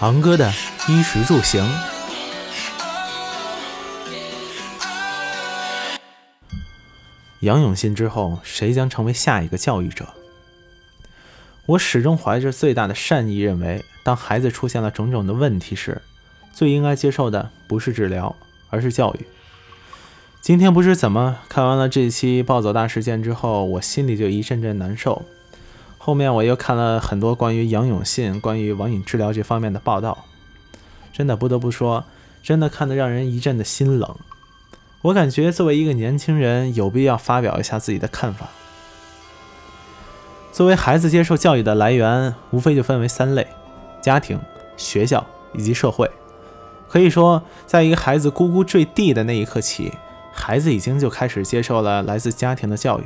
昂哥的衣食住行。杨永信之后，谁将成为下一个教育者？我始终怀着最大的善意，认为当孩子出现了种种的问题时，最应该接受的不是治疗，而是教育。今天不知怎么看完了这期暴走大事件之后，我心里就一阵阵难受。后面我又看了很多关于杨永信、关于网瘾治疗这方面的报道，真的不得不说，真的看得让人一阵的心冷。我感觉作为一个年轻人，有必要发表一下自己的看法。作为孩子接受教育的来源，无非就分为三类：家庭、学校以及社会。可以说，在一个孩子咕咕坠地的那一刻起，孩子已经就开始接受了来自家庭的教育。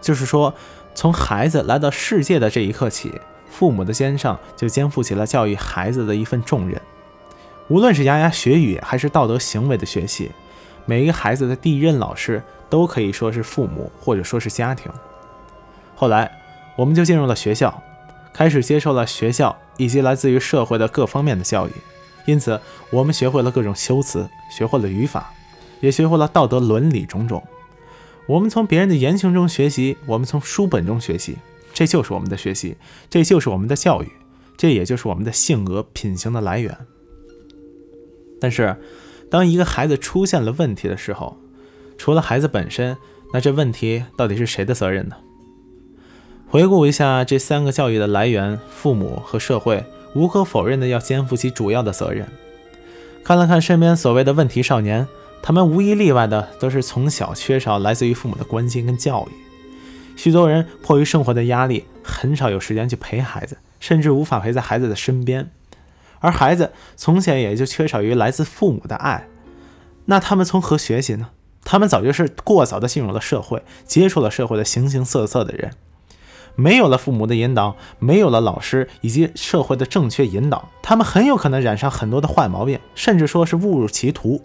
就是说。从孩子来到世界的这一刻起，父母的肩上就肩负起了教育孩子的一份重任。无论是牙牙学语，还是道德行为的学习，每一个孩子的第一任老师都可以说是父母，或者说是家庭。后来，我们就进入了学校，开始接受了学校以及来自于社会的各方面的教育。因此，我们学会了各种修辞，学会了语法，也学会了道德伦理种种。我们从别人的言行中学习，我们从书本中学习，这就是我们的学习，这就是我们的教育，这也就是我们的性格品行的来源。但是，当一个孩子出现了问题的时候，除了孩子本身，那这问题到底是谁的责任呢？回顾一下这三个教育的来源，父母和社会无可否认的要肩负起主要的责任。看了看身边所谓的问题少年。他们无一例外的都是从小缺少来自于父母的关心跟教育，许多人迫于生活的压力，很少有时间去陪孩子，甚至无法陪在孩子的身边，而孩子从小也就缺少于来自父母的爱，那他们从何学习呢？他们早就是过早的进入了社会，接触了社会的形形色色的人，没有了父母的引导，没有了老师以及社会的正确引导，他们很有可能染上很多的坏毛病，甚至说是误入歧途。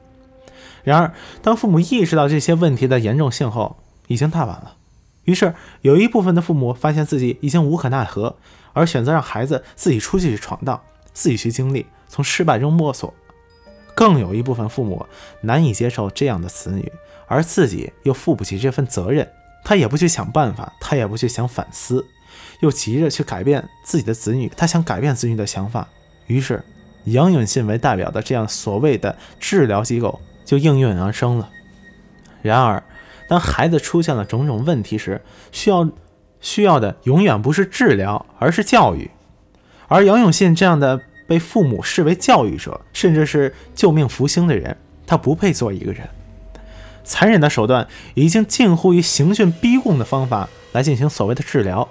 然而，当父母意识到这些问题的严重性后，已经太晚了。于是，有一部分的父母发现自己已经无可奈何，而选择让孩子自己出去闯荡，自己去经历，从失败中摸索。更有一部分父母难以接受这样的子女，而自己又负不起这份责任，他也不去想办法，他也不去想反思，又急着去改变自己的子女，他想改变子女的想法。于是，杨永信为代表的这样所谓的治疗机构。就应运而生了。然而，当孩子出现了种种问题时，需要需要的永远不是治疗，而是教育。而杨永信这样的被父母视为教育者，甚至是救命福星的人，他不配做一个人。残忍的手段，已经近乎于刑讯逼供的方法来进行所谓的治疗。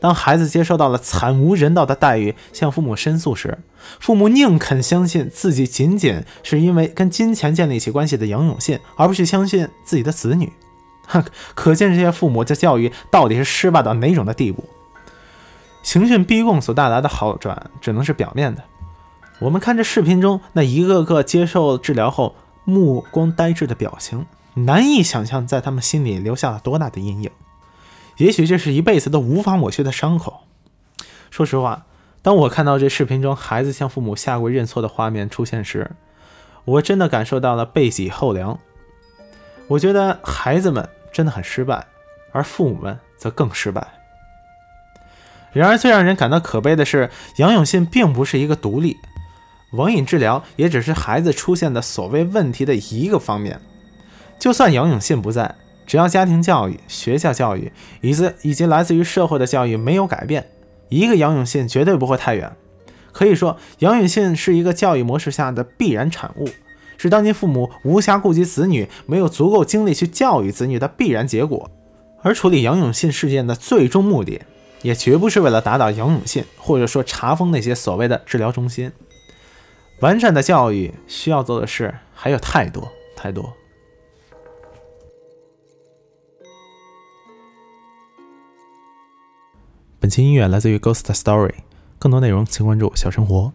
当孩子接受到了惨无人道的待遇，向父母申诉时，父母宁肯相信自己仅仅是因为跟金钱建立起关系的杨永信，而不去相信自己的子女。哼，可见这些父母的教育到底是失败到哪种的地步。刑讯逼供所带来的好转，只能是表面的。我们看这视频中那一个个接受治疗后目光呆滞的表情，难以想象在他们心里留下了多大的阴影。也许这是一辈子都无法抹去的伤口。说实话，当我看到这视频中孩子向父母下跪认错的画面出现时，我真的感受到了背脊后凉。我觉得孩子们真的很失败，而父母们则更失败。然而，最让人感到可悲的是，杨永信并不是一个独立，网瘾治疗也只是孩子出现的所谓问题的一个方面。就算杨永信不在。只要家庭教育、学校教育以及以及来自于社会的教育没有改变，一个杨永信绝对不会太远。可以说，杨永信是一个教育模式下的必然产物，是当今父母无暇顾及子女、没有足够精力去教育子女的必然结果。而处理杨永信事件的最终目的，也绝不是为了打倒杨永信，或者说查封那些所谓的治疗中心。完善的教育需要做的事还有太多太多。本期音乐来自于 Ghost Story，更多内容请关注小生活。